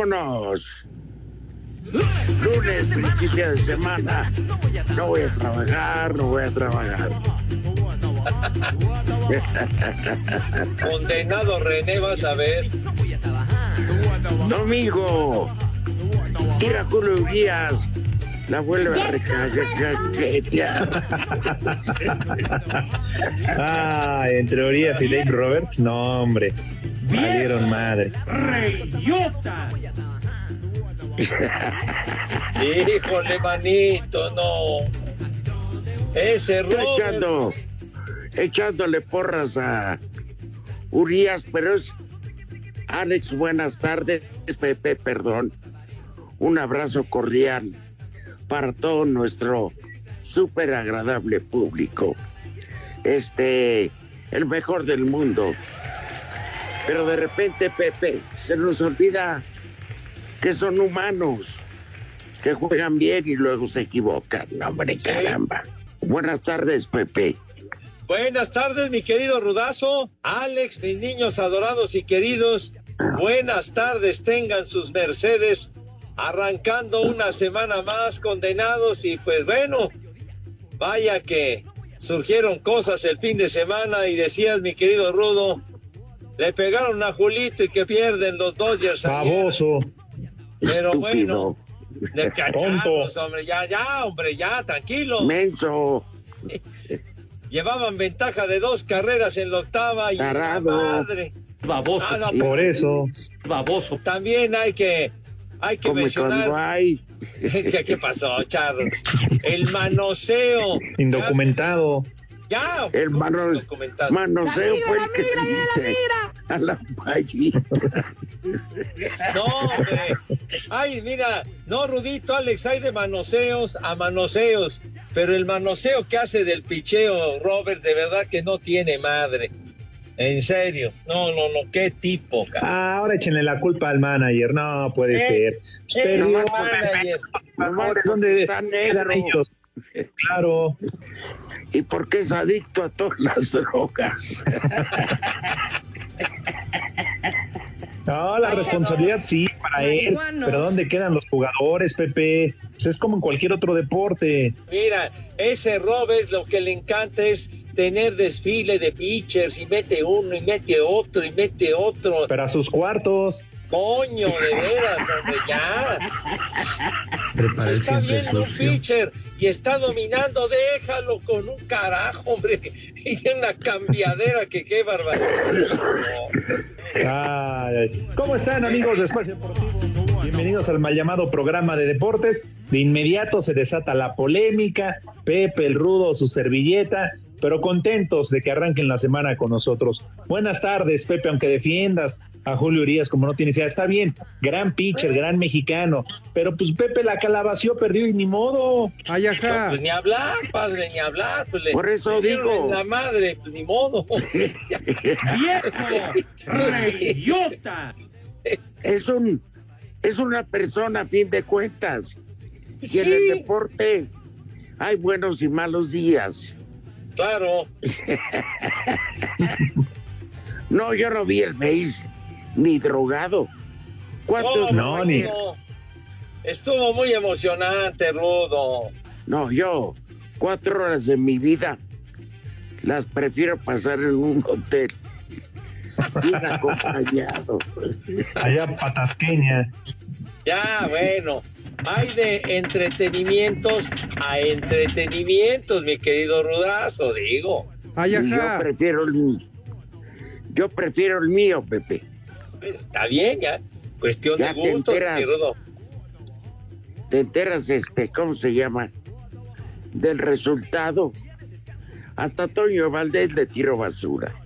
Vámonos. Lunes, principio de semana. No voy a trabajar, no voy a trabajar. Condenado René, vas a ver. Domingo. Tira Julio Urias. La vuelve a recajetear. Ah, entre Urias y Dave Roberts, no, hombre. Valieron madre. ¡Reyota! Híjole, manito, no. Ese Está Robert. echando, echándole porras a Urias, pero es Alex, buenas tardes, Pepe, perdón. Un abrazo cordial para todo nuestro súper agradable público. Este, el mejor del mundo. Pero de repente, Pepe, se nos olvida que son humanos, que juegan bien y luego se equivocan. No, hombre, caramba. Buenas tardes, Pepe. Buenas tardes, mi querido Rudazo. Alex, mis niños adorados y queridos. Buenas tardes, tengan sus Mercedes. Arrancando una semana más condenados y pues bueno, vaya que surgieron cosas el fin de semana y decías, mi querido Rudo, le pegaron a Julito y que pierden los Dodgers. ayer. Pero Estúpido. bueno, de cachados, hombre, ya, ya, hombre, ya, tranquilo. Menso. Llevaban ventaja de dos carreras en la octava y madre. Baboso. Ah, no, Por eso. Baboso. También hay que hay que mencionar hay. ¿Qué, qué pasó, Charro? El manoseo. Indocumentado. Ya, El ¿cómo mano- documentado? manoseo fue el que dice a la payita. No, hombre. Ay, mira, no, Rudito, Alex, hay de manoseos a manoseos, pero el manoseo que hace del picheo, Robert, de verdad que no tiene madre. En serio, no, no, no, qué tipo, cara. Ah, ahora échenle la culpa al manager. No puede Eh, ser. Eh, Perdió. manager. Ahora, ¿Dónde Está quedan negro. Claro. ¿Y por qué es adicto a todas las drogas? No, la responsabilidad sí para él. Pero ¿dónde quedan los jugadores, Pepe? Pues es como en cualquier otro deporte. Mira, ese Robert lo que le encanta es tener desfile de pitchers y mete uno y mete otro y mete otro. Pero a sus cuartos. Coño, de veras, hombre, ya. Prepara el está viendo un pitcher y está dominando, déjalo con un carajo, hombre. Y tiene una cambiadera que qué barbaridad. ¿Cómo están, amigos de Espacio Deportivo? Bienvenidos al mal llamado programa de deportes. De inmediato se desata la polémica. Pepe, el rudo, su servilleta. Pero contentos de que arranquen la semana con nosotros. Buenas tardes, Pepe, aunque defiendas a Julio Urias como no tienes idea. Está bien, gran pitcher, gran mexicano. Pero pues Pepe la calabació, perdió y ni modo. Ay, No, ajá. pues ni hablar, padre, ni hablar. Pues le- Por eso digo. La madre, pues ni modo. ¡Viejo! ¡Reyota! Es un es una persona a fin de cuentas. Y en el deporte hay buenos y malos días. Claro. No, yo no vi el base, ni drogado. ¿Cuántos? No, No, ni-. Estuvo muy emocionante, Rudo. No, yo cuatro horas de mi vida las prefiero pasar en un hotel. Bien acompañado. Allá patasqueña. Ya, bueno. Hay de entretenimientos a entretenimientos, mi querido Rudazo, digo. Ay, yo prefiero el mío. Yo prefiero el mío, Pepe. Pues, Está bien, ya. Cuestión Ya de te gusto, mi enteras. Rudo. ¿Te enteras, este, cómo se llama? Del resultado. Hasta Toño Valdés le tiró basura.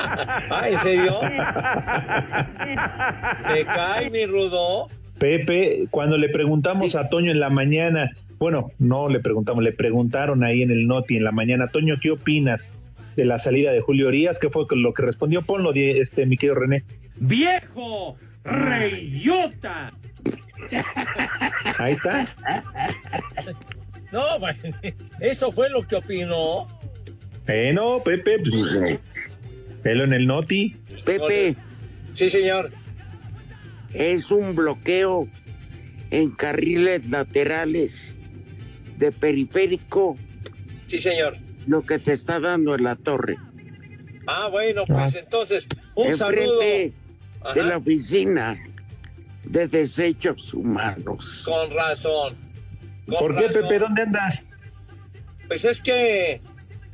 Ah, ¿en serio? ¿Te cae, mi Rudo? Pepe, cuando le preguntamos a Toño en la mañana, bueno, no le preguntamos, le preguntaron ahí en el Noti en la mañana, Toño, ¿qué opinas de la salida de Julio Orías? ¿Qué fue lo que respondió? Ponlo, este, mi querido René. ¡Viejo! ¡Reyota! Ahí está. No, bueno, eso fue lo que opinó. Bueno, Pepe, pues, velo en el Noti. Pepe, Sí, señor. Es un bloqueo en carriles laterales de periférico Sí, señor. lo que te está dando en la torre. Ah, bueno, pues entonces, un saludo. Ajá, de la oficina de desechos humanos. Con razón. Con ¿Por qué, razón. Pepe? ¿Dónde andas? Pues es que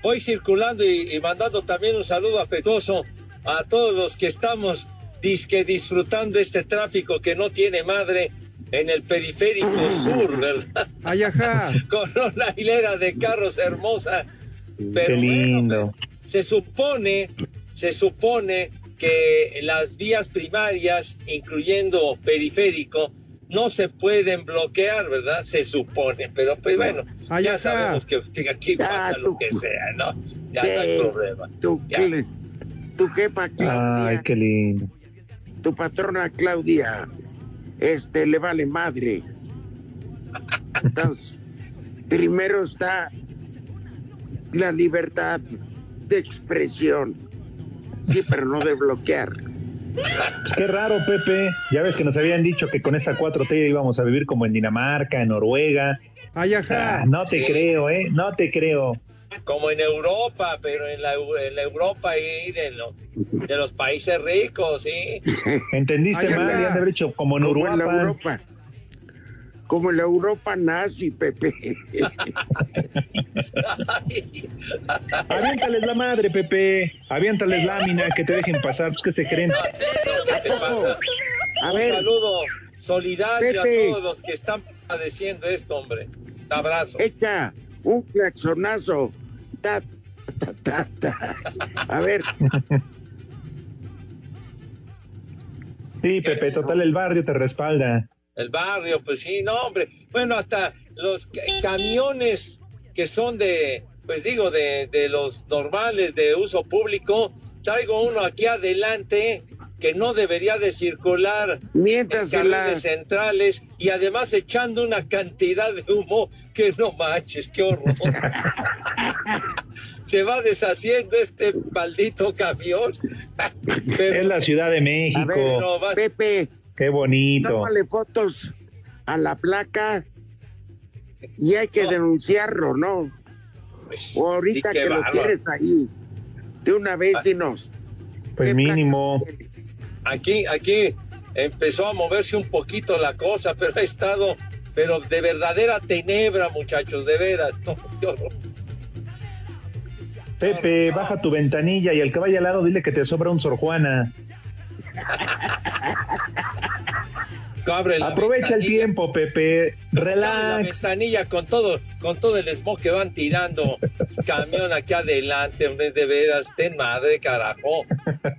voy circulando y, y mandando también un saludo afectuoso a todos los que estamos disque disfrutando este tráfico que no tiene madre en el periférico sur, ¿verdad? Ay, ajá. Con una hilera de carros hermosa. Pero Qué bueno, lindo. pues, se supone, se supone que las vías primarias, incluyendo periférico, no se pueden bloquear, ¿verdad? Se supone, pero pues bueno, Ay, ya ajá. sabemos que, que aquí Ya, pasa tú- lo que sea, ¿no? Ya Sí, no hay problema. Tu, Ya. tu jefa Claudia, Ay, qué lindo. Tu patrona Claudia, este le vale madre. Entonces, primero está la libertad de expresión. Sí, pero no de bloquear. Pues qué raro, Pepe. Ya ves que nos habían dicho que con esta 4T íbamos a vivir como en Dinamarca, en Noruega. Ay, Ah, ajá. no te Sí. creo, ¿eh? No te creo. Como en Europa, pero en la, Eu- en la Europa ahí de, lo- de los países ricos, ¿sí? ¿Entendiste Ay, mal? de hecho como en Como en la. Europa. Como en la Europa nazi, Pepe. Aviéntales la madre, Pepe. Aviéntales lámina, que te dejen pasar. Que se creen. ¿Qué te pasa? A Un ver, saludo solidario Pepe. a todos los que están padeciendo esto, hombre. Un abrazo. echa un claxonazo. Ta, ta, ta, ta. A ver, Sí, Pepe, total, el barrio te respalda. El barrio, pues sí, no, hombre. Bueno, hasta los ca- camiones que son de, pues digo, de, de los normales de uso público, traigo uno aquí adelante que no debería de circular en miéntasela. carriles centrales y además echando una cantidad de humo que no manches, qué horror. Se va deshaciendo este maldito camión. Es Pero, la Ciudad de México. ver, no, va- Pepe, Qué bonito. tómale fotos a la placa y hay que No. denunciarlo, ¿no? pues, O ahorita que lo tienes ahí, de una vez dinos. Pues ¿qué mínimo. placa tiene? Aquí, aquí empezó a moverse un poquito la cosa, pero ha estado, pero de verdadera tenebra, muchachos, de veras. No, horror. Pepe, baja tu ventanilla y al que vaya al lado dile que te sobra un Sor Juana. Aprovecha el tiempo, Pepe. abre La Relax. ventanilla con todo, con todo el smog que van tirando. Camión aquí adelante, hombre, de veras, ten madre, carajo.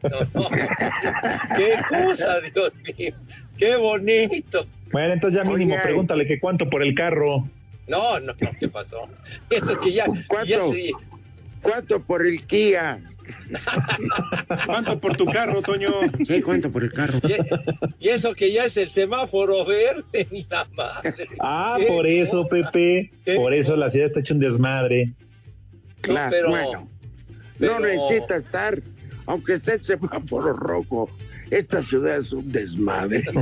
No, no. Qué cosa, Dios mío. Qué bonito. Bueno, entonces ya mínimo Oye. pregúntale que cuánto por el carro. No, no, no, ¿qué pasó? Eso que ya, ¿Cuánto? ya sí. ¿Cuánto por el Kia? ¿Cuánto por tu carro, Toño? Sí, ¿cuánto por el carro? Y, y eso que ya es el semáforo verde, la madre. Ah, Qué por eso, cosa. Pepe. Qué Por eso la ciudad está hecha un desmadre. Claro, pero- bueno, pero- no necesita estar, aunque esté el semáforo rojo, esta ciudad es un desmadre.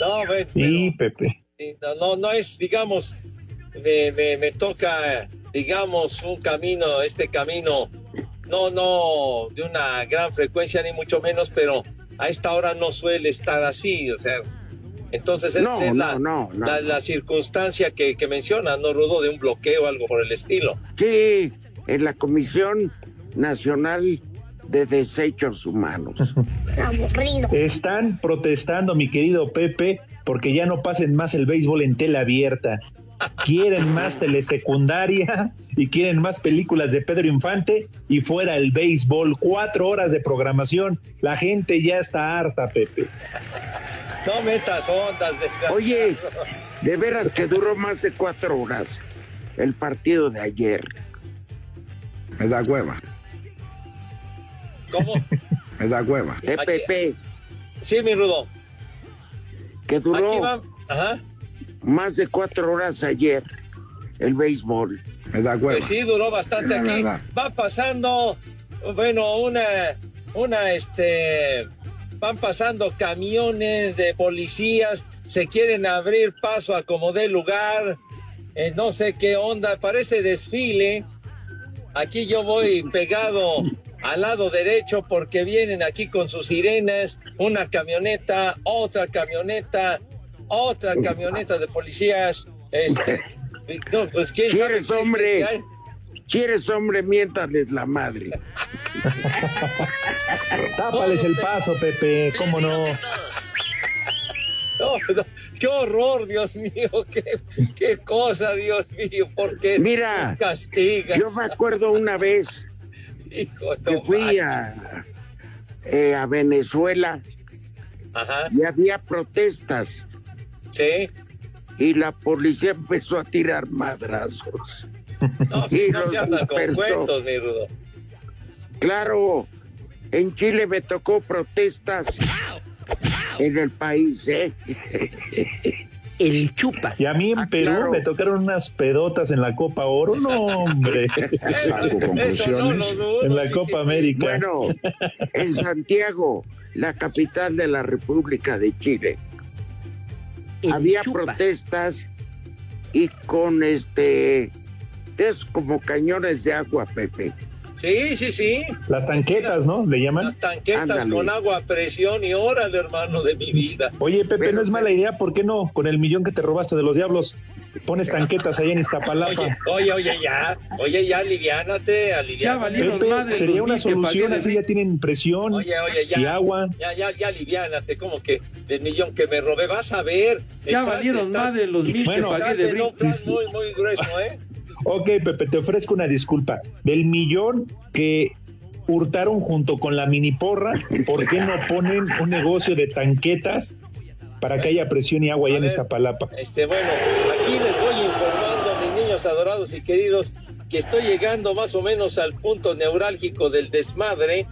No, Y Pepe. No, no, no es, digamos, me, me, me toca, digamos, un camino, este camino, no, no de una gran frecuencia ni mucho menos, pero a esta hora no suele estar así, o sea, entonces esa No, es la, no, no, no, la, no. la circunstancia que, que mencionas, ¿no, Rudo? De un bloqueo o algo por el estilo. Sí, en la Comisión Nacional de Desechos Humanos. Están protestando, mi querido Pepe, porque ya no pasen más el béisbol en tela abierta. Quieren más telesecundaria y quieren más películas de Pedro Infante y fuera el béisbol. Cuatro horas de programación. La gente ya está harta, Pepe. No metas ondas, desgraciado. Oye, de veras que duró más de cuatro horas el partido de ayer. Me da hueva, ¿Cómo? me da hueva. EPP, Sí, mi Rudo. que Aquí duró. Ajá. más de cuatro horas ayer el béisbol. Me da hueva. Pues sí, duró bastante La aquí. verdad. Va pasando, bueno, una, una, este, van pasando camiones de policías, se quieren abrir paso a como dé lugar, eh, no sé qué onda, parece desfile. Aquí yo voy pegado al lado derecho porque vienen aquí con sus sirenas, una camioneta, otra camioneta, otra camioneta de policías. Este, no, pues quién Si eres hombre. Si eres hombre, miéntales la madre. Tápales el paso, Pepe. ¿Cómo no? No, no, qué horror, Dios mío, qué, qué cosa, Dios mío, porque Mira, nos castiga. Yo me acuerdo una vez Hijo, que fui a, eh, a Venezuela Ajá, y había protestas sí. y la policía empezó a tirar madrazos. No, Y no los se anda con dispersó. cuentos, mi Rudo. Claro, en Chile me tocó protestas en el país, ¿eh? El chupas. Y a mí en Ah, Perú claro. me tocaron unas pedotas en la Copa Oro. No, hombre. Saco no conclusiones. en la. Copa América. Bueno, en Santiago, la capital de la República de Chile, El había chupas. protestas y con este, es como cañones de agua, Pepe. Sí, sí, sí. Las tanquetas, ¿no? Le llaman. Las tanquetas Ándale. con agua a presión y órale, hermano de mi vida. Oye, Pepe, Pero no es mala idea. ¿Por qué no? Con el millón que te robaste de los diablos, pones tanquetas allá en Iztapalapa. Oye, oye, oye, ya, oye, ya, aliviánate, aliviánate. valieron Pepe, de sería una solución. Así ya tienen presión Oye, oye, ya. y agua. Ya, ya, ya, aliviánate, como que del millón que me robé, vas a ver. Ya Estás- valieron estás- más de los mil Bueno, que pagué de en un plan muy, muy grueso, ¿eh? Ok, Pepe, te ofrezco una disculpa. Del millón que hurtaron junto con la mini porra, ¿por qué no ponen un negocio de tanquetas para que haya presión y agua allá en ver. Iztapalapa? Este, bueno, aquí les voy informando, mis niños adorados y queridos, que estoy llegando más o menos al punto neurálgico del desmadre,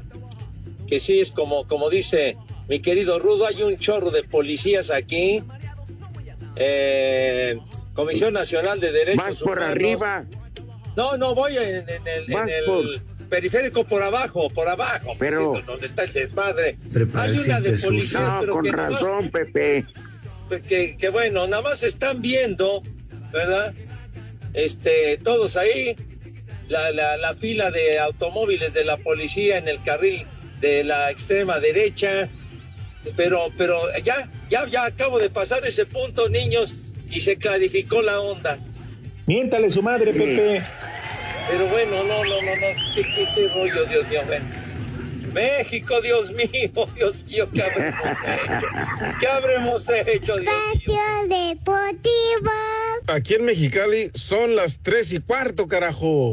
que sí es como, como dice mi querido Rudo, hay un chorro de policías aquí. Eh, Comisión Nacional de Derechos Más por Humanos. arriba, No, no, voy en, en el, en periférico por abajo, por abajo, pues, Pero- eso, donde está el desmadre. Prepara Hay una de policías, no, pero con que nomás- razón, Pepe. que, que bueno, nada más están viendo, ¿verdad? Este, todos ahí, la, la, la fila de automóviles de la policía en el carril de la extrema derecha, pero, pero ya, ya, ya acabo de pasar ese punto, niños, y se clarificó la onda. Miéntale su madre, Pepe. Pero bueno, no, no, no, no, qué, qué, qué rollo, Dios mío, ven. México, Dios mío, Dios mío, ¿qué habremos hecho? ¿Qué habremos hecho, Dios mío? Deportivo. Aquí en Mexicali son las tres y cuarto, carajo.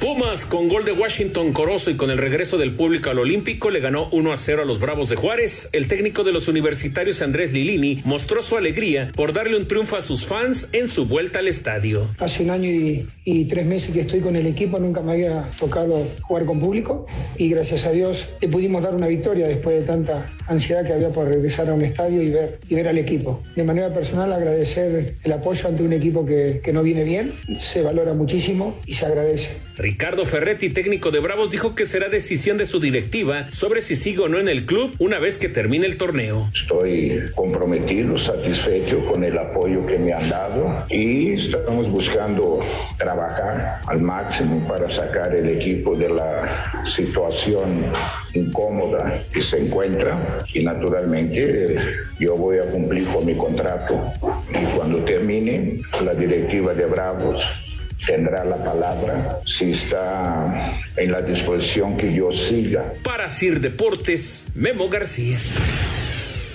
Pumas con gol de Washington Corozo y con el regreso del público al Olímpico le ganó 1 a 0 a los Bravos de Juárez. El técnico de los universitarios Andrés Lilini mostró su alegría por darle un triunfo a sus fans en su vuelta al estadio. Hace un año y, y tres meses que estoy con el equipo, nunca me había tocado jugar con público y gracias a Dios le pudimos dar una victoria después de tanta ansiedad que había por regresar a un estadio y ver, y ver al equipo. De manera personal agradecer el apoyo ante un equipo que, que no viene bien, se valora muchísimo y se agradece. Ricardo Ferretti, técnico de Bravos, dijo que será decisión de su directiva sobre si sigue o no en el club una vez que termine el torneo. Estoy comprometido, satisfecho con el apoyo que me han dado y estamos buscando trabajar al máximo para sacar el equipo de la situación incómoda que se encuentra y naturalmente yo voy a cumplir con mi contrato y cuando termine la directiva de Bravos tendrá la palabra si está en la disposición que yo siga. Para Sir Deportes, Memo García.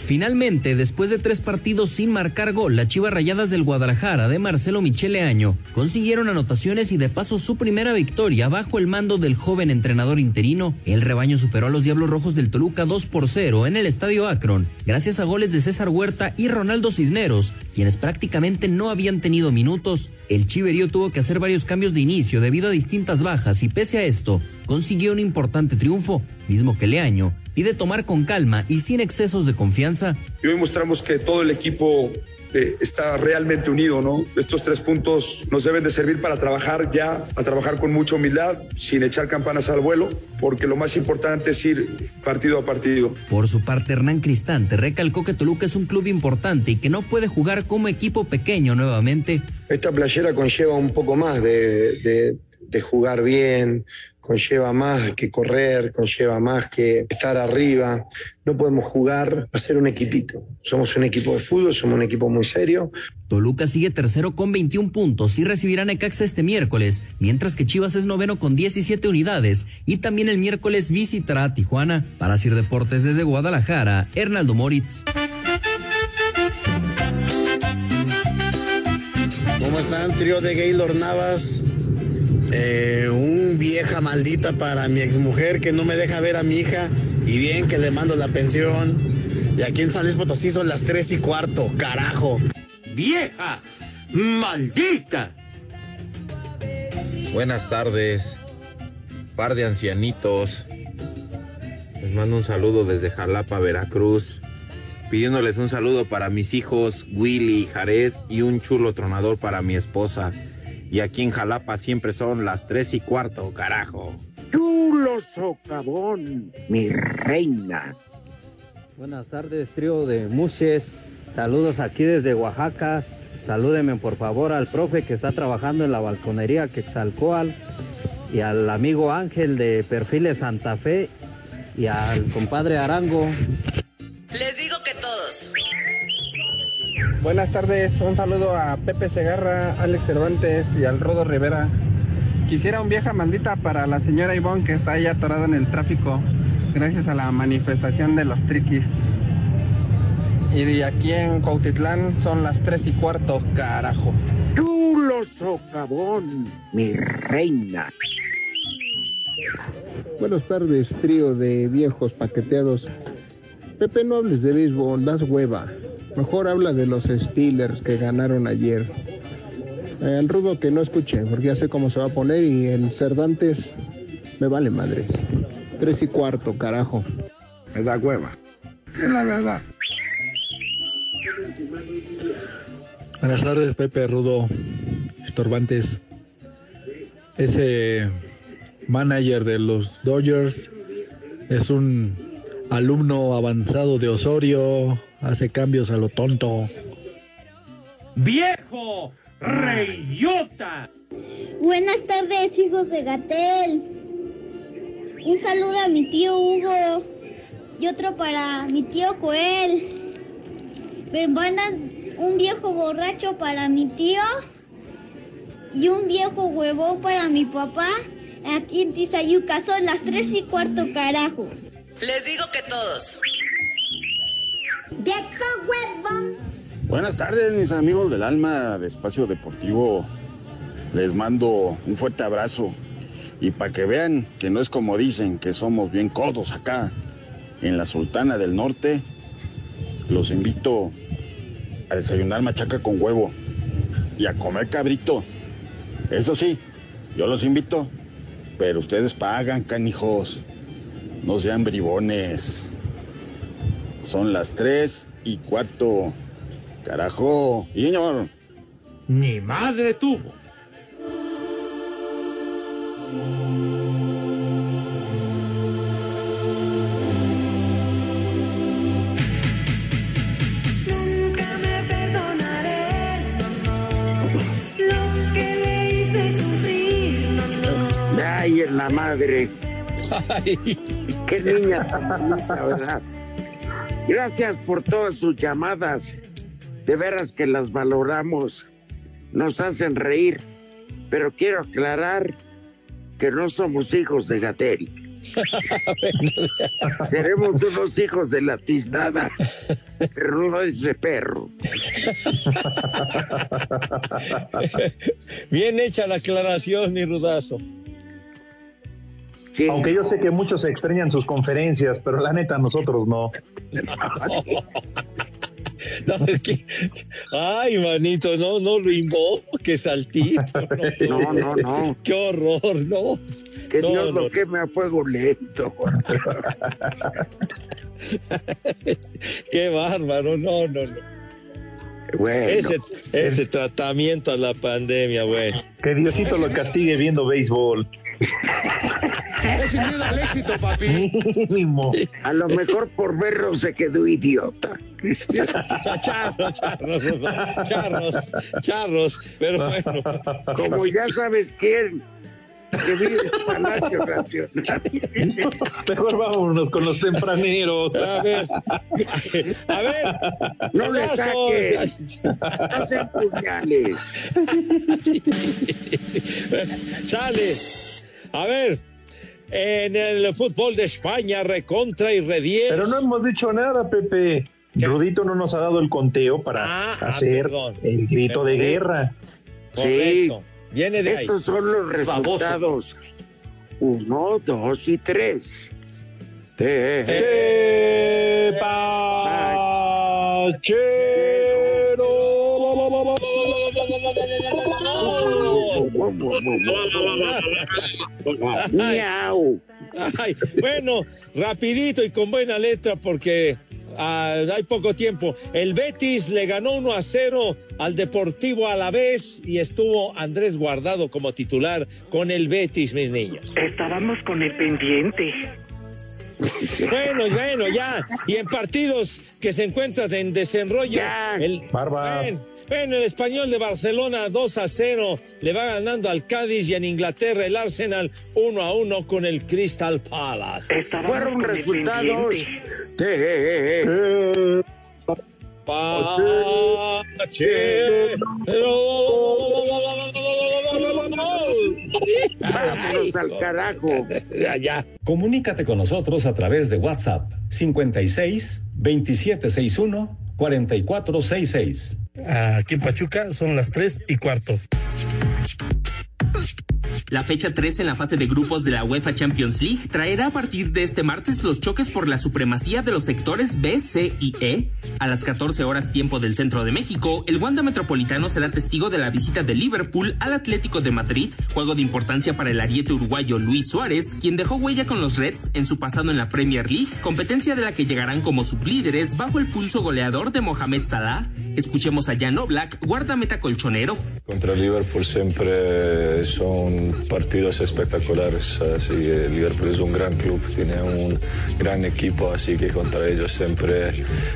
Finalmente, después de tres partidos sin marcar gol, las Chivas Rayadas del Guadalajara de Marcelo Michele Año consiguieron anotaciones y de paso su primera victoria bajo el mando del joven entrenador interino. El rebaño superó a los Diablos Rojos del Toluca 2 por 0 en el Estadio Akron, gracias a goles de César Huerta y Ronaldo Cisneros, quienes prácticamente no habían tenido minutos. El Chiverío tuvo que hacer varios cambios de inicio debido a distintas bajas y pese a esto, consiguió un importante triunfo, mismo que Leaño pide tomar con calma y sin excesos de confianza. Y hoy mostramos que todo el equipo eh, está realmente unido, ¿no? Estos tres puntos nos deben de servir para trabajar ya, a trabajar con mucha humildad, sin echar campanas al vuelo, porque lo más importante es ir partido a partido. Por su parte, Hernán Cristante recalcó que Toluca es un club importante y que no puede jugar como equipo pequeño nuevamente. Esta playera conlleva un poco más de, de, de jugar bien, conlleva más que correr, conlleva más que estar arriba. No podemos jugar a ser un equipito. Somos un equipo de fútbol, somos un equipo muy serio. Toluca sigue tercero con 21 puntos y recibirá Necaxa este miércoles, mientras que Chivas es noveno con 17 unidades y también el miércoles visitará a Tijuana. Para Sir Deportes desde Guadalajara, Hernaldo Moritz. ¿Cómo están, trío de Gaylor Navas? Eh, un vieja maldita para mi exmujer que no me deja ver a mi hija y bien que le mando la pensión. Y aquí en San Luis Potosí son las tres y cuarto, carajo. ¡Vieja! ¡Maldita! Buenas tardes, par de ancianitos. Les mando un saludo desde Jalapa, Veracruz. Pidiéndoles un saludo para mis hijos Willy y Jared y un chulo tronador para mi esposa. Y aquí en Jalapa siempre son las tres y cuarto, carajo. Chulo socavón, mi reina. Buenas tardes, trío de Muses. Saludos aquí desde Oaxaca. Salúdenme por favor al profe que está trabajando en la balconería Quetzalcoatl y al amigo Ángel de Perfiles Santa Fe y al compadre Arango. Les. Buenas tardes, un saludo a Pepe Segarra, Alex Cervantes y al Rodo Rivera. Quisiera un vieja maldita para la señora Ivonne que está ahí atorada en el tráfico gracias a la manifestación de los triquis. Y de aquí en Cuautitlán son las tres y cuarto, carajo. Chulo socavón, mi reina. Buenas tardes, trío de viejos paqueteados. Pepe, no hables de béisbol, das hueva. Mejor habla de los Steelers que ganaron ayer. Eh, el rudo que no escuche, porque ya sé cómo se va a poner y el Cervantes me vale madres. Tres y cuarto, carajo. Me da hueva. Es la verdad. Buenas tardes, Pepe Rudo, estorbantes. Ese manager de los Dodgers es un alumno avanzado de Osorio, hace cambios a lo tonto. ¡Viejo! ¡Reyota! Buenas tardes, hijos de Gatel. Un saludo a mi tío Hugo y otro para mi tío Joel. Me mandan un viejo borracho para mi tío y un viejo huevón para mi papá. Aquí en Tizayuca son las tres y cuarto, carajo. Les digo que todos. Buenas tardes, mis amigos del alma de Espacio Deportivo. Les mando un fuerte abrazo. Y para que vean que no es como dicen, que somos bien codos acá en la Sultana del Norte, los invito a desayunar machaca con huevo y a comer cabrito. Eso sí, yo los invito, pero ustedes pagan, canijos. No sean bribones. Son las tres y cuarto. Carajo. Señor. Ni madre tuvo. Nunca me perdonaré, no, no, lo que le hice sufrir, no, no. Ay, en la madre. Qué niña ¿verdad? Gracias por todas sus llamadas. De veras que las valoramos. Nos hacen reír. Pero quiero aclarar que no somos hijos de Gatel. Seremos unos hijos de la tiznada, pero no de ese perro. Bien hecha la aclaración, mi rudazo. Aunque yo sé que muchos extrañan sus conferencias, pero la neta nosotros no. No, es que- ay, manito, no, no lo invoques al tipo. No, no, no. Qué horror, no. Que No, Dios no. lo queme a fuego lento. Qué bárbaro, no, no, no. Bueno. Ese, ese tratamiento a la pandemia, güey. Que Diosito lo castigue viendo béisbol. Es miedo al éxito, papi. Mínimo. A lo mejor por verlo se quedó idiota. Charros, charros, charros, charros, pero bueno. Como ya sabes quién, que vive en Palacio Nacional. Mejor vámonos con los tempraneros. A ver, a ver. No le saques. No sean puñales. Sale. A ver, en el fútbol de España, recontra y redies. Pero no hemos dicho nada, Pepe. Rudito no nos ha dado el conteo para Ah, ah, hacer el grito de guerra. Correcto. Viene de ahí. Estos son los resultados. Uno, dos y tres. Te- Miau. Ay, bueno, rapidito y con buena letra porque ah, hay poco tiempo. El Betis le ganó 1 a 0 al Deportivo Alavés y estuvo Andrés Guardado como titular con el Betis, mis niños. Estábamos con el pendiente. Bueno, bueno, ya. Y en partidos que se encuentran en desenrollo. El, Barbas. Bueno, bueno, el español de Barcelona 2 a 0 le va ganando al Cádiz y en Inglaterra el Arsenal 1 a 1 con el Crystal Palace. Fueron resultados. Te- Vámonos al carajo. Ya. Comunícate con nosotros a través de WhatsApp 56 2761 4466. Aquí en Pachuca son las 3 y cuarto. La fecha 3 en la fase de grupos de la UEFA Champions League traerá a partir de este martes los choques por la supremacía de los sectores B, C y E. A las 14 horas tiempo del centro de México, el Wanda Metropolitano será testigo de la visita de Liverpool al Atlético de Madrid, juego de importancia para el ariete uruguayo Luis Suárez, quien dejó huella con los Reds en su pasado en la Premier League, competencia de la que llegarán como sublíderes bajo el pulso goleador de Mohamed Salah. Escuchemos a Jan Oblak, guardameta colchonero. Contra Liverpool siempre son partidos espectaculares, así que Liverpool es un gran club, tiene un gran equipo, así que contra ellos siempre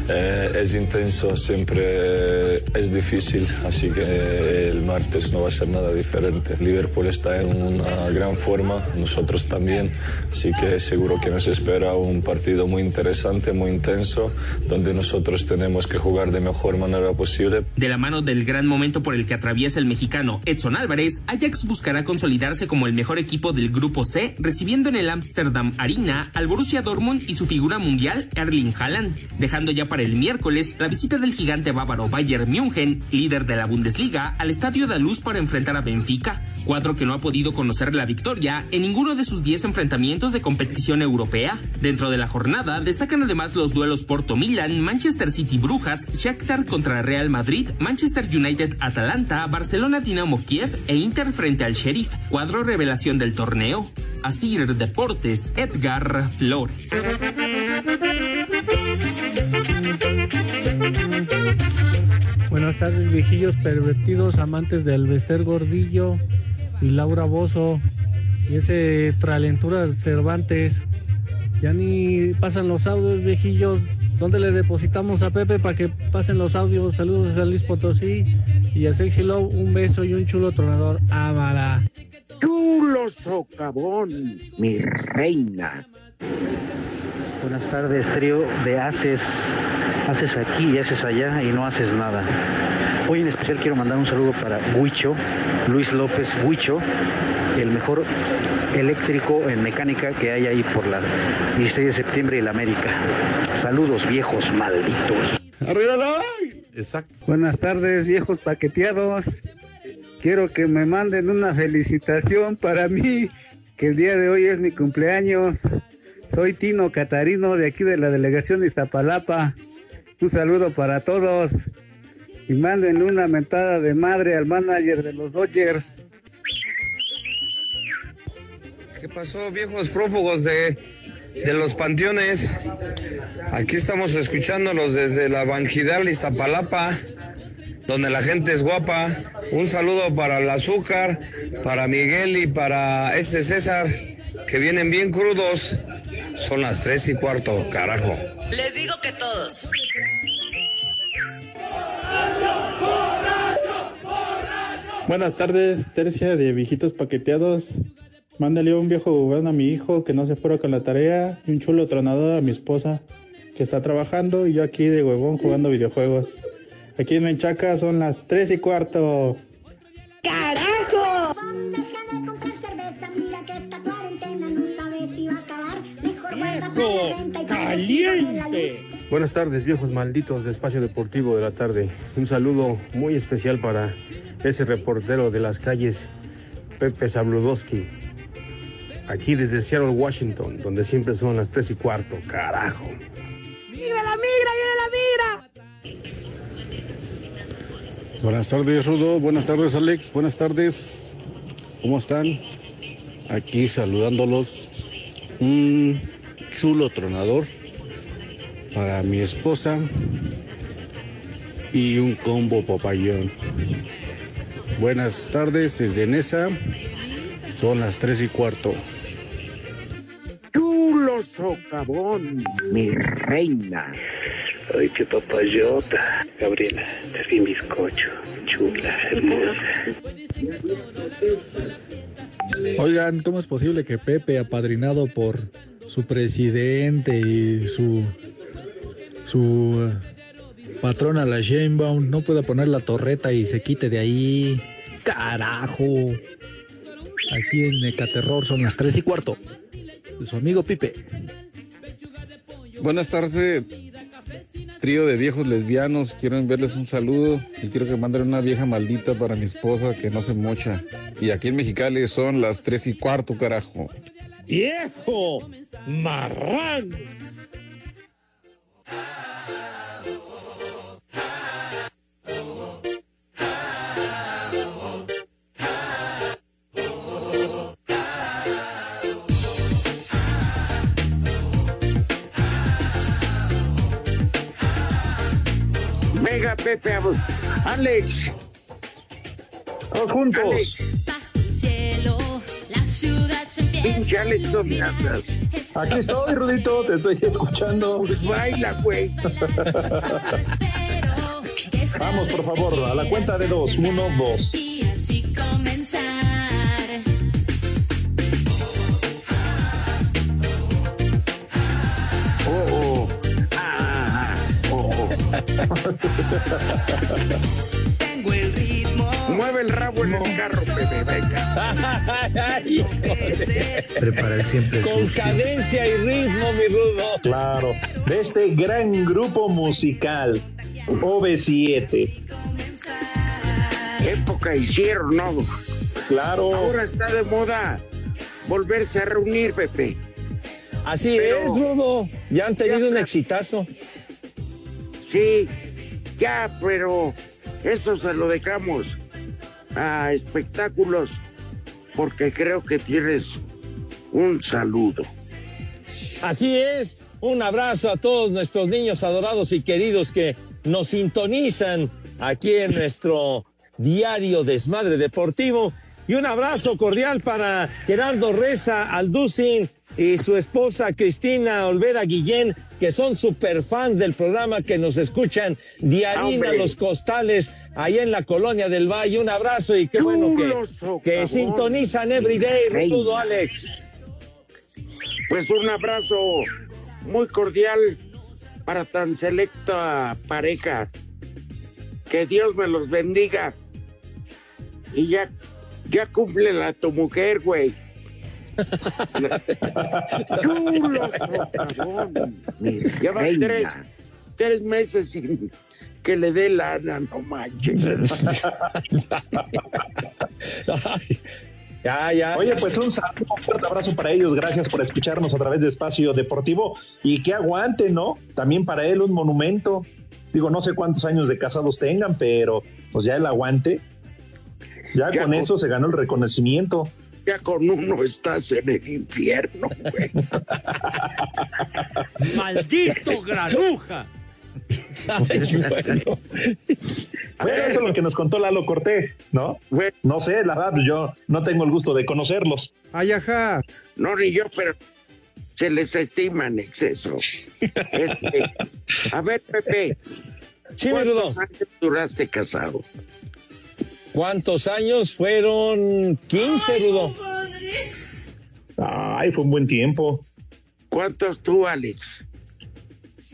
eh, es intenso, siempre es difícil, así que el martes no va a ser nada diferente. Liverpool está en una gran forma, nosotros también, así que seguro que nos espera un partido muy interesante, muy intenso, donde nosotros tenemos que jugar de mejor manera posible. De la mano del gran momento por el que atraviesa el mexicano Edson Álvarez, Ajax buscará consolidarse como el mejor equipo del grupo C, recibiendo en el Amsterdam Arena al Borussia Dortmund y su figura mundial Erling Haaland, dejando ya para el miércoles la visita del gigante bávaro Bayern München, líder de la Bundesliga, al Estadio de Luz para enfrentar a Benfica, cuadro que no ha podido conocer la victoria en ninguno de sus 10 enfrentamientos de competición europea. Dentro de la jornada destacan además los duelos Porto-Milan, Manchester City-Brujas, Shakhtar contra Real Madrid, Manchester United-Atalanta, Barcelona-Dinamo Kiev e Inter frente al Sheriff, revelación del torneo. Asir Deportes, Edgar Flores. Buenas tardes, viejillos pervertidos, amantes del Bester Gordillo y Laura Bozo. y ese Tralentura Cervantes. Ya ni pasan los audios, viejillos. ¿Dónde le depositamos a Pepe para que pasen los audios? Saludos a Luis Potosí y a Sexy Love. Un beso y un chulo tronador. Ámala. Chulo socavón, mi reina. Buenas tardes, trío de haces, haces aquí y haces allá y no haces nada. Hoy en especial quiero mandar un saludo para Huicho, Luis López Huicho, el mejor eléctrico en mecánica que hay ahí por la 16 de septiembre y la América. Saludos viejos malditos. Exacto. Buenas tardes, viejos paqueteados. Quiero que me manden una felicitación para mí, que el día de hoy es mi cumpleaños. Soy Tino Catarino de aquí de la delegación de Iztapalapa. Un saludo para todos. Y manden una mentada de madre al manager de los Dodgers. ¿Qué pasó, viejos prófugos de, de los panteones? Aquí estamos escuchándolos desde la Banjidal Iztapalapa, donde la gente es guapa. Un saludo para el azúcar, para Miguel y para este César, que vienen bien crudos. Son las tres y cuarto, carajo. Les digo que todos. Buenas tardes, Tercia de Viejitos Paqueteados. Mándale un viejo jugando a mi hijo que no se fuera con la tarea y un chulo tronador a mi esposa que está trabajando y yo aquí de huevón jugando videojuegos. Aquí en Menchaca son las tres y cuarto. ¡Carajo! ¡Caliente! Buenas tardes, viejos malditos de Espacio Deportivo de la tarde. Un saludo muy especial para ese reportero de las calles, Pepe Sabludowski. Aquí desde Seattle, Washington, donde siempre son las tres y cuarto. Carajo. ¡Migra la migra, viene la migra! Buenas tardes, Rudo. Buenas tardes, Alex. Buenas tardes. ¿Cómo están? Aquí saludándolos. Un chulo tronador para mi esposa y un combo papayón. Buenas tardes desde Nesa. Son las tres y cuarto. Chulo socavón, mi reina. Ay, qué papayota. Gabriela, te vi bizcocho. Chula, hermosa. Oigan, ¿cómo es posible que Pepe, apadrinado por su presidente y su su patrona la Sheinbaum no pueda poner la torreta y se quite de ahí? Carajo. Aquí en Ecaterror son las tres y cuarto. De su amigo Pipe. Buenas tardes, trío de viejos lesbianos. Quiero enviarles un saludo y quiero que manden una vieja maldita para mi esposa que no se mocha. Y aquí en Mexicali son las tres y cuarto, carajo. ¡Viejo! ¡Marrán! Pepe, Alex. Todos juntos. Se Pinche Alex, hablas. Aquí estoy, Rudito, te estoy escuchando. Pues baila, güey. Vamos, por favor, a la cuenta de dos. Uno, dos. Tengo el ritmo. Mueve el rabo en el carro, Pepe, venga. Prepara el siempre Con sucio. cadencia y ritmo, mi rudo. Claro, de este gran grupo musical, OV7. Época hicieron, ¿no? Claro. Ahora está de moda volverse a reunir, Pepe. Así Pero- es, Rudo. Ya han tenido un exitazo. Sí, ya, pero eso se lo dejamos a espectáculos porque creo que tienes un saludo. Así es. Un abrazo a todos nuestros niños adorados y queridos que nos sintonizan aquí en nuestro diario Desmadre Deportivo. Y un abrazo cordial para Gerardo Reza Alducin y su esposa Cristina Olvera Guillén, que son super fans del programa, que nos escuchan diarina Hombre. los costales ahí en la colonia del Valle. Un abrazo y qué bueno que, que sintonizan everyday. Rudo Alex. Pues un abrazo muy cordial para tan selecta pareja. Que Dios me los bendiga. Y ya, ya cumple la tu mujer, güey. Ya va tres, tres meses sin que le dé lana, no manches. Ya, ya. Oye, pues un saludo, un fuerte abrazo para ellos. Gracias por escucharnos a través de Espacio Deportivo. Y que aguante, ¿no? También para él un monumento. Digo, no sé cuántos años de casados tengan, pero pues ya el aguante. Ya, Ya con con- eso se ganó el reconocimiento. Ya con uno estás en el infierno, güey. ¡Maldito granuja! Bueno, eso es lo que nos contó Lalo Cortés, ¿no? No sé, la verdad, yo no tengo el gusto de conocerlos. Ay, ajá. No, ni yo, pero se les estima en exceso. Este, a ver, Pepe. Sí. ¿Cuántos años duraste casado? ¿Cuántos años fueron? 15, Rudo. Ay, fue un buen tiempo. ¿Cuántos tú, Alex?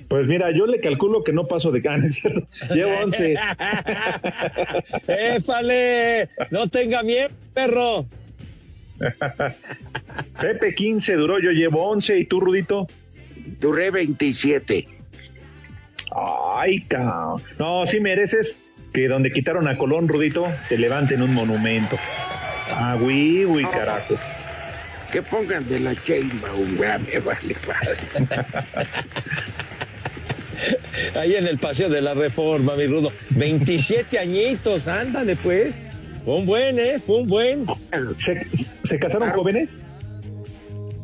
Pues mira, yo le calculo que no paso de ganas, ¿cierto? Llevo 11. ¡Épale! No tenga miedo, perro. Pepe 15 duró, yo llevo 11. ¿Y tú, Rudito? Duré 27. Ay, cabrón. No, sí mereces que donde quitaron a Colón, Rudito, te levanten un monumento. Ah, güey, güey, carajo. Que pongan de la Sheinbaum, güey, me vale. Ahí en el Paseo de la Reforma, mi Rudo. 27 añitos, ándale pues. Fue un buen, ¿eh? Fue un buen. ¿Se, se casaron jóvenes?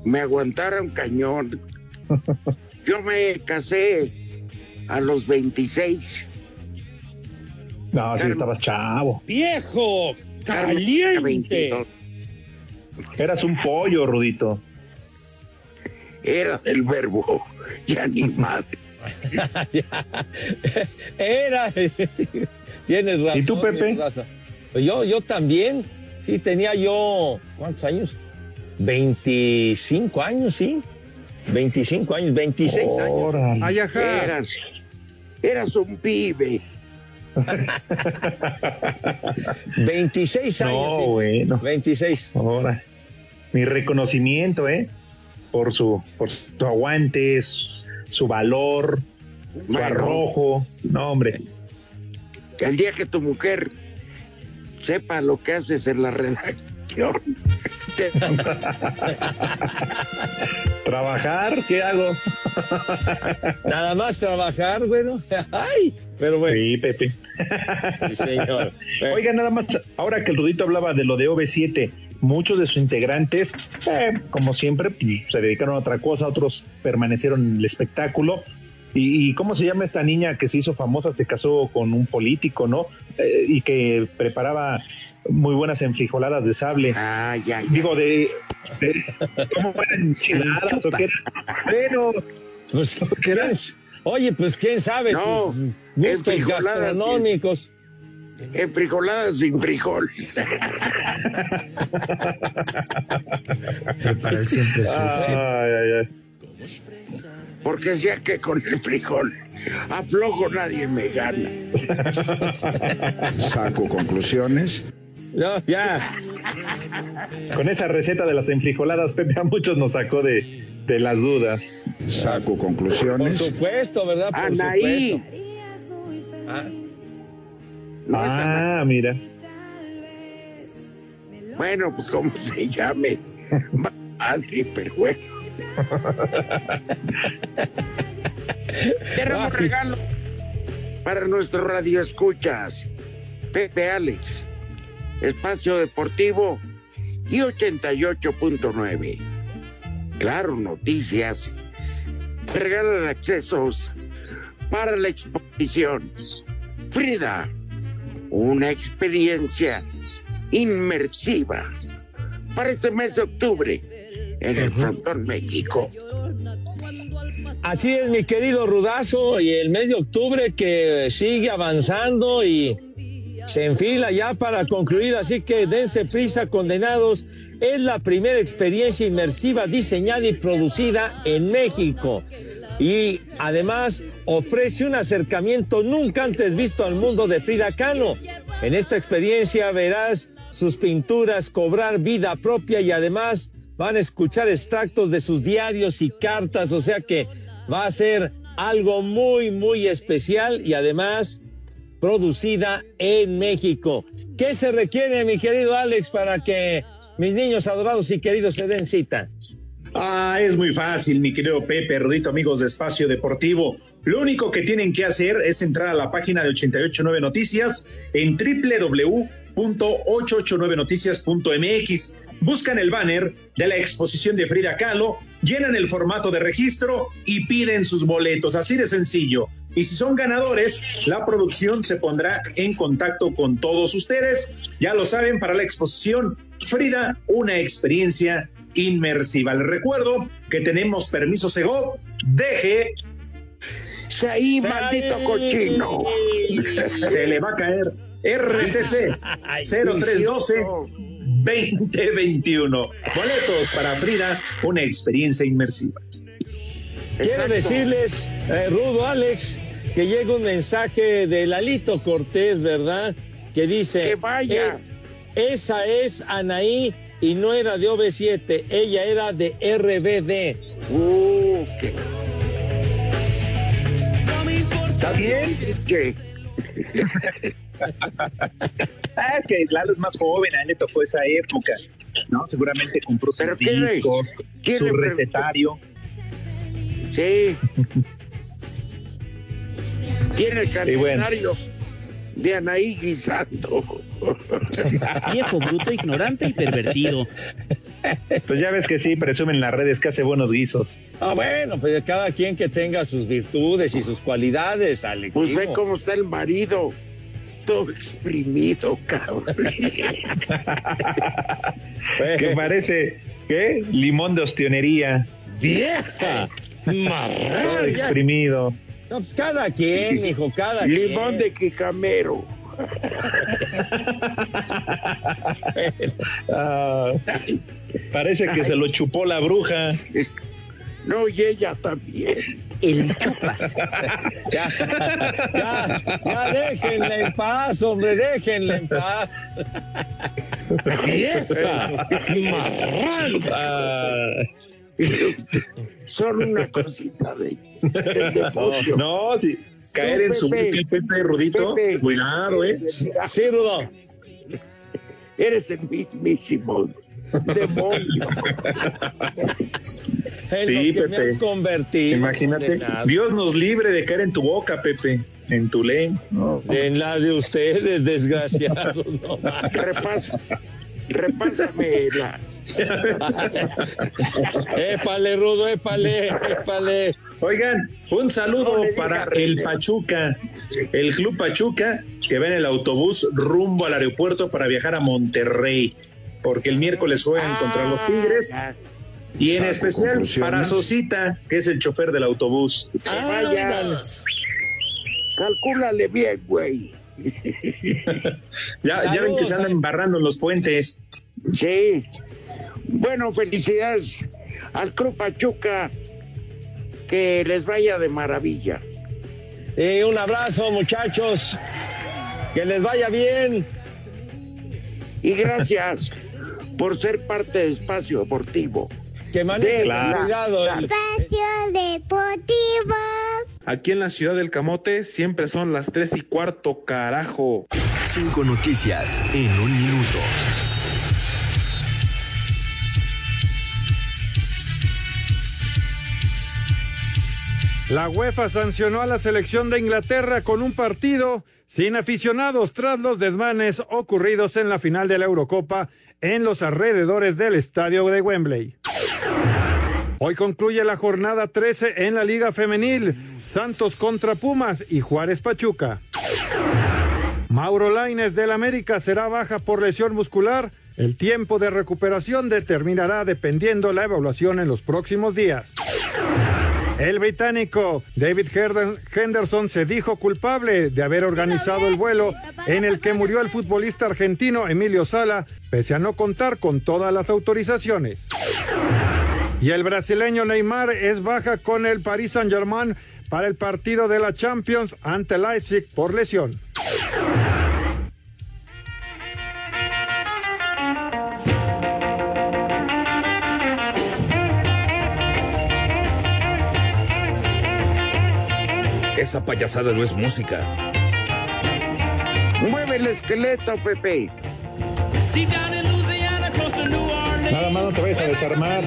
Me aguantaron cañón. Yo me casé a los 26. No, sí, estabas chavo. ¡Viejo! ¡Caliente! 22. Eras un pollo, Rudito. Era del verbo, ya ni madre. Era. Tienes razón. ¿Y tú, Pepe? Pues Yo, yo también. Sí, tenía yo. ¿Cuántos años? 25 años, sí. 25 años, 26 años. Ay, ajá. Eras, eras un pibe. 26 años. No, sí. bueno. 26. Ahora, mi reconocimiento, ¿eh? Por su, por su aguante, su, su valor, su Bueno. arrojo. No, hombre. El día que tu mujer sepa lo que haces en la redacción. ¿Trabajar? ¿Qué hago? Nada más trabajar, bueno. Ay, pero bueno. Sí, Pepe. Sí, señor. Oiga, nada más, ahora que el Rudito hablaba de lo de OV7, muchos de sus integrantes, eh, como siempre, pues, se dedicaron a otra cosa, otros permanecieron en el espectáculo. Y, y cómo se llama esta niña que se hizo famosa? Se casó con un político, ¿no? Eh, y que preparaba muy buenas enfrijoladas de sable. Ah, ya, ya. Digo, de, de- ¿Cómo eran enchiladas o qué era? Bueno, Pues, ¿quién es? Oye, pues quién sabe No, sus gustos enfrijoladas, sí. gastronómicos. En frijoladas sin frijol. Para el siempre ay, ay, ay. Porque sea que con el frijol aflojo nadie me gana. Saco conclusiones. No, ya. Con esa receta de las enfrijoladas, Pepe a muchos nos sacó de, de las dudas. Saco Por conclusiones. supuesto, ¿verdad? Por Anaí. supuesto. Ah, No Anaí. Ah, mira. Bueno, pues como se llame. Madre, pero bueno. Tenemos regalo para nuestro radio escuchas. Pepe Alex, Espacio Deportivo y 88.9. Claro, noticias. Regalan accesos para la exposición. Frida, una experiencia inmersiva para este mes de octubre en el Frontón México. Así es, mi querido Rudazo, y el mes de octubre que sigue avanzando y se enfila ya para concluir, así que dense prisa, condenados. Es la primera experiencia inmersiva diseñada y producida en México. Y además ofrece un acercamiento nunca antes visto al mundo de Frida Kahlo. En esta experiencia verás sus pinturas cobrar vida propia y además van a escuchar extractos de sus diarios y cartas, o sea que va a ser algo muy, muy especial y además producida en México. ¿Qué se requiere, mi querido Alex, para que mis niños adorados y queridos se den cita? Ah, es muy fácil, mi querido Pepe, erudito amigos de Espacio Deportivo. Lo único que tienen que hacer es entrar a la página de 889 Noticias en www.889noticias.mx. Buscan el banner de la exposición de Frida Kahlo, llenan el formato de registro y piden sus boletos. Así de sencillo. Y si son ganadores, la producción se pondrá en contacto con todos ustedes. Ya lo saben, para la exposición Frida, una experiencia inmersiva. Les recuerdo que tenemos permiso Segov. Deje. ahí, maldito cochino. Se le va a caer. RTC 0312 2021. Boletos para Frida, una experiencia inmersiva. Quiero decirles, eh, Rudo Alex, que llega un mensaje de Lalito Cortés, ¿verdad? Que dice: Que vaya. "Eh, esa es Anaí y no era de OV7, ella era de RBD. Uh, qué... ¿Está bien? ¿Qué? Ah, que Lalo es más joven, a él le tocó esa época, ¿no? Seguramente compró sus ¿Pero qué le- discos, qué su recetario. Sí. Tiene el bueno. calendario de Anaí guisando. Viejo, bruto, ignorante y pervertido. Pues ya ves que sí, presumen en las redes que hace buenos guisos. Ah, bueno, pues cada quien que tenga sus virtudes y sus cualidades, Alex. Pues ve cómo está el marido. Todo exprimido, cabrón. Que parece, ¿qué? Limón de ostionería. ¡Vieja! Todo ¡Marrana! exprimido. No, pues cada quien, hijo, cada Limón quien. de quijamero. Ah, parece que se lo chupó la bruja. No, y ella también. El chupas. Ya, ya, ya déjenla en paz, hombre, déjenla en paz. ¡Vieja! ¡Marrana! Son una cosita de, no, sí. Caer en su Pepe. el Pepe Rudito. Pepe. Cuidado, ¿eh? Sí, Rudo. Eres el mismísimo demonio. Sí, Pepe. convertido. Imagínate. condenado. Dios nos libre de caer en tu boca, Pepe. En tu ley. No. En la de ustedes, desgraciados. No. Repasa, repásame la. épale, Rudo, épale, épale. Oigan, un saludo No para el Pachuca, el Club Pachuca, que va en el autobús rumbo al aeropuerto para viajar a Monterrey, porque el miércoles juegan contra los Tigres. Ah, Y en Saco especial para Sosita, que es el chofer del autobús. vaya. Vámonos. Calcúlale bien, güey. Ya, ya ven que se andan embarrando en los puentes. Sí. Bueno, felicidades al Club Pachuca. Que les vaya de maravilla. Y un abrazo, muchachos. Que les vaya bien. Y gracias por ser parte de Espacio Deportivo. Que manejen Claro. cuidado. el- Espacio Deportivo. Aquí en la ciudad del Camote siempre son las tres y cuarto, carajo. Cinco noticias en un minuto. La UEFA sancionó a la selección de Inglaterra con un partido sin aficionados tras los desmanes ocurridos en la final de la Eurocopa en los alrededores del estadio de Wembley. Hoy concluye la jornada 13 en la Liga Femenil, Santos contra Pumas y Juárez Pachuca. Mauro Laines del América será baja por lesión muscular. El tiempo de recuperación determinará dependiendo la evaluación en los próximos días. El británico David Henderson se dijo culpable de haber organizado el vuelo en el que murió el futbolista argentino Emilio Sala, pese a no contar con todas las autorizaciones. Y el brasileño Neymar es baja con el Paris Saint-Germain para el partido de la Champions ante Leipzig por lesión. Esa payasada no es música. Mueve el esqueleto, Pepe. Nada más no te vayas a desarmar.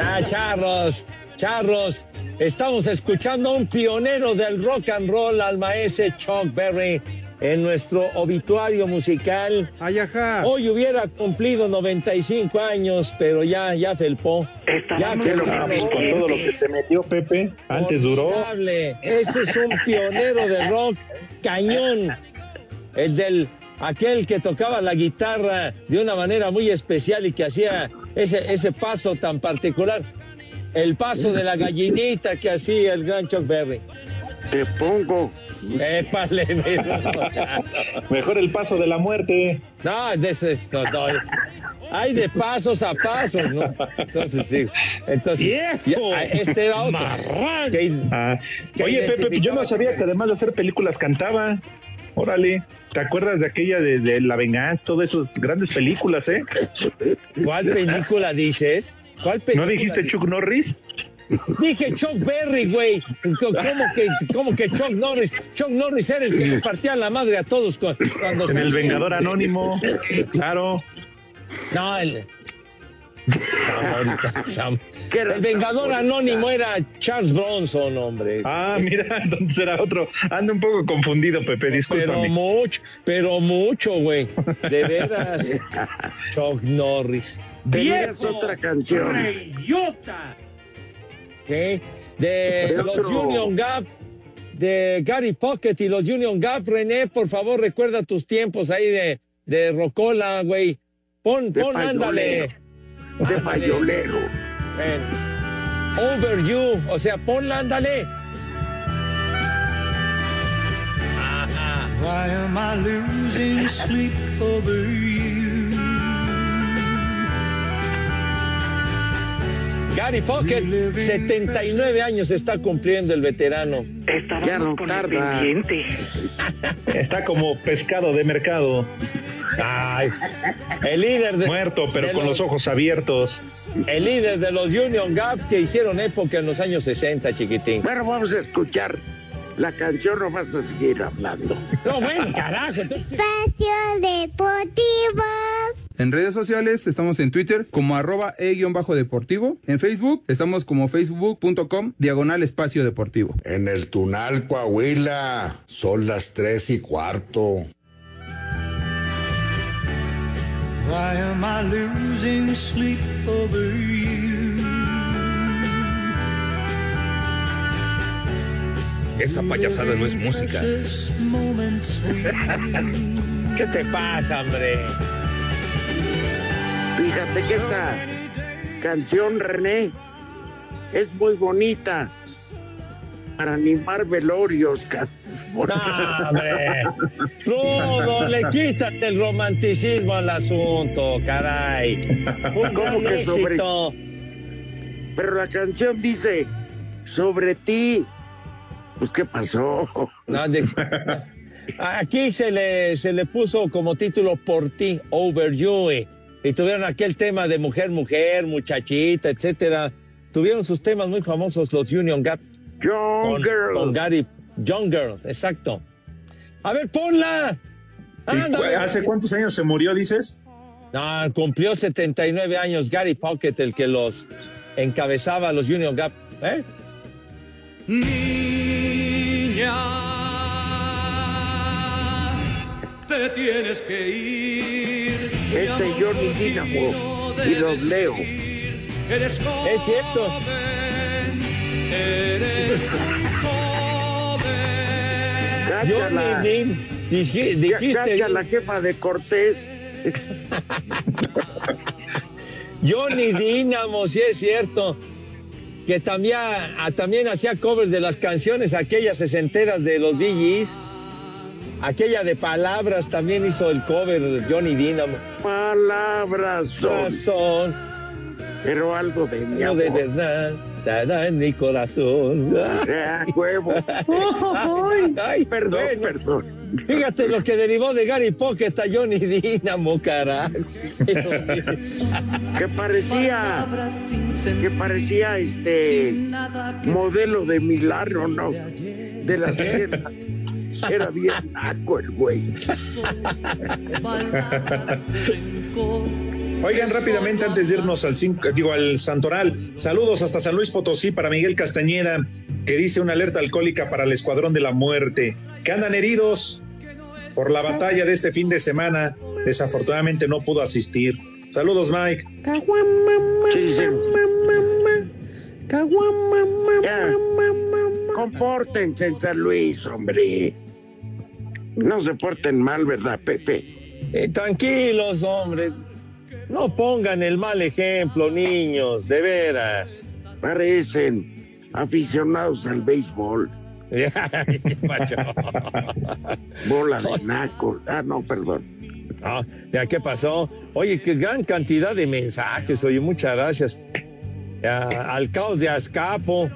Ah, charros, charros. Estamos escuchando a un pionero del rock and roll, al maestro Chuck Berry, en nuestro obituario musical. Hoy hubiera cumplido 95 años, pero ya, ya felpó. Ya Qué logramos con todo lo que se metió Pepe. Antes duró. Ese es un pionero de rock cañón. El del aquel que tocaba la guitarra de una manera muy especial y que hacía ese, ese paso tan particular. El paso de la gallinita que hacía el gran Chuck Berry. Te pongo. Épale, Mejor el paso de la muerte. No, de ese es- no, no. Hay de pasos a pasos, ¿no? Entonces, sí. Entonces, ¡Viejo! ya, este era otro. Que- Ah, que Oye, Pepe, yo no sabía que además de hacer películas cantaba. Órale, ¿te acuerdas de aquella de, de La Venganza? Todas esas grandes películas, ¿eh? ¿Cuál película dices? ¿Cuál película ¿No dijiste dices? Chuck Norris? Dije Chuck Berry, güey. ¿Cómo que, ¿Cómo que Chuck Norris? Chuck Norris era el que le partía la madre a todos cu- cuando... En El Vengador Anónimo, claro. No, el... El Vengador Anónimo era Charles Bronson, hombre. Ah, mira, entonces era otro. Ando un poco confundido, Pepe, Pero discúlpame. mucho, pero mucho, güey. De veras. Chuck Norris. Tenías otra canción. De los otro. Union Gap, de Gary Pocket y los Union Gap. René, por favor, recuerda tus tiempos ahí de, de Rocola, güey. Pon, De pon, ándale. De payolero. Over you, o sea, ponla, ándale. Why am I losing sleep over you? Gary Pocket, 79 años está cumpliendo el veterano. Ya no tarda. Está como pescado de mercado. Ay, el líder de, Muerto, pero de con los ojos abiertos. El líder de los Union Gap que hicieron época en los años 60, chiquitín. Bueno, vamos a escuchar la canción, no vas a seguir hablando. No, bueno, carajo. Entonces, Espacio Deportivo. En redes sociales estamos en Twitter como arroba e-deportivo. En Facebook estamos como facebook.com diagonal espacio deportivo. En el Tunal, Coahuila, son las tres y cuarto. Why am I losing sleep over you? Esa payasada no es música. ¿Qué te pasa, hombre? Fíjate que esta canción, René, es muy bonita para animar velorios. hombre. Rudo, le quítate el romanticismo al asunto, caray. Un ¿Cómo que sobre-. Pero la canción dice, sobre ti. Pues, ¿qué pasó? No, de- Aquí se le, se le puso como título Por ti, Over You. Y tuvieron aquel tema de mujer, mujer, muchachita, etcétera. Tuvieron sus temas muy famosos, los Union Gap. Young con, Girl. Con Gary. Young Girl, exacto. A ver, ponla. ¿Y Ándale. cu- ¿Hace cuántos años se murió, dices? No, cumplió 79 años Gary Pocket, el que los encabezaba, los Union Gap. ¿eh? Niña, te tienes que ir. Este Johnny Dynamo y los leo. Eres Es cierto. joven, eres joven. Ya- dijiste Cacha la jefa de Cortés. Johnny Dínamo, sí es cierto. Que también, ah, también hacía covers de las canciones, aquellas sesenteras de los DJs. Aquella de palabras también hizo el cover Johnny Dínamo. Palabras son, pero algo de mi no amor. de verdad, en mi corazón. Ah, huevo. Ay, Perdón, bueno. perdón. Fíjate lo que derivó de Gary Pocket a Johnny Dínamo, carajo. Que parecía, que parecía este modelo de Milano, ¿no? De las piernas. Era bien naco el güey. Oigan, rápidamente antes de irnos al cinco- digo al Santoral, saludos hasta San Luis Potosí para Miguel Castañeda, que dice una alerta alcohólica para el Escuadrón de la Muerte, que andan heridos por la batalla de este fin de semana. Desafortunadamente no pudo asistir. Saludos, Mike. Sí, sí. Ya. Compórtense en San Luis, hombre. No se porten mal, ¿verdad, Pepe? Eh, tranquilos, hombre. No pongan el mal ejemplo, niños, de veras. Parecen aficionados al béisbol. Bola de nacos. Ah, no, perdón. Ah, ya, ¿qué pasó? Oye, qué gran cantidad de mensajes, oye, muchas gracias. Ya, al caos de Azcapo,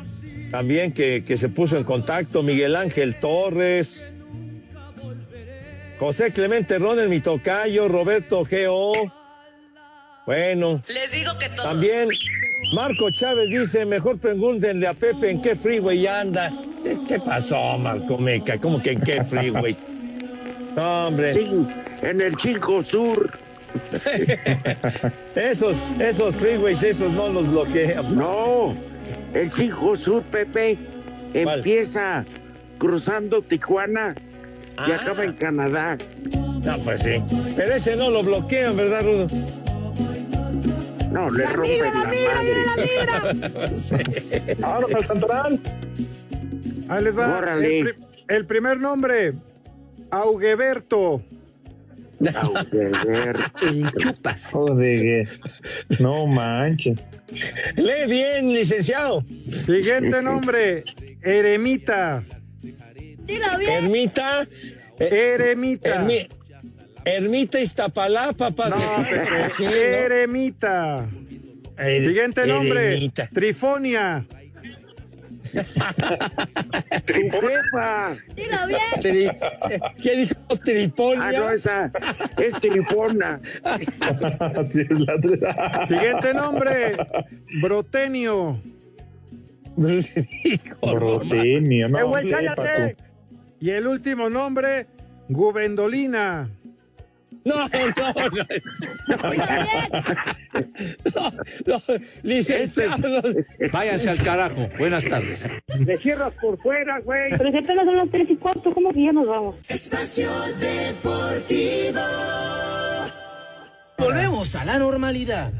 también que, que se puso en contacto, Miguel Ángel Torres, José Clemente Ronel, mi tocayo, Roberto G.O. Bueno, Les digo que todos. también Marco Chávez dice, mejor pregúntenle a Pepe en qué freeway anda. ¿Qué pasó, Marco Meca? ¿Cómo que en qué freeway? No, hombre. Sí, en el 5 Sur. Esos, esos freeways, esos no los bloquean. No, el 5 Sur, Pepe, ¿Cuál? empieza cruzando Tijuana y Ah. acaba en Canadá. No, pues sí. Pero ese no lo bloquean, ¿verdad, Rudo? No, le rompen la, madre. Vámonos al Santoral. Ahí les va. Órale. El, pri- el primer nombre, Augueberto. Auguer. El chupas. Joder, no manches. Lee bien, licenciado. Siguiente nombre, Eremita. Dilo bien. Ermita. Eremita. Ermi- Ermita Iztapalapa, padre. No, Sí, ¿no? Eremita. Er- Siguiente nombre, Eremita. Trifonia. Jefa. Dilo bien. Tri- eh, ¿Qué dijo Triponia? Ah, no, esa es Tripona. Sí, es la- Siguiente nombre, Brotenio. Brotenio, no, Eh, cállate. tú. Y el último nombre, Gubendolina. No, no, no. No, no, licenciado. Váyanse al carajo. Buenas tardes. Le cierras por fuera, güey. Pero si apenas son las tres y cuarto, ¿cómo que ya nos vamos? Volvemos a la normalidad.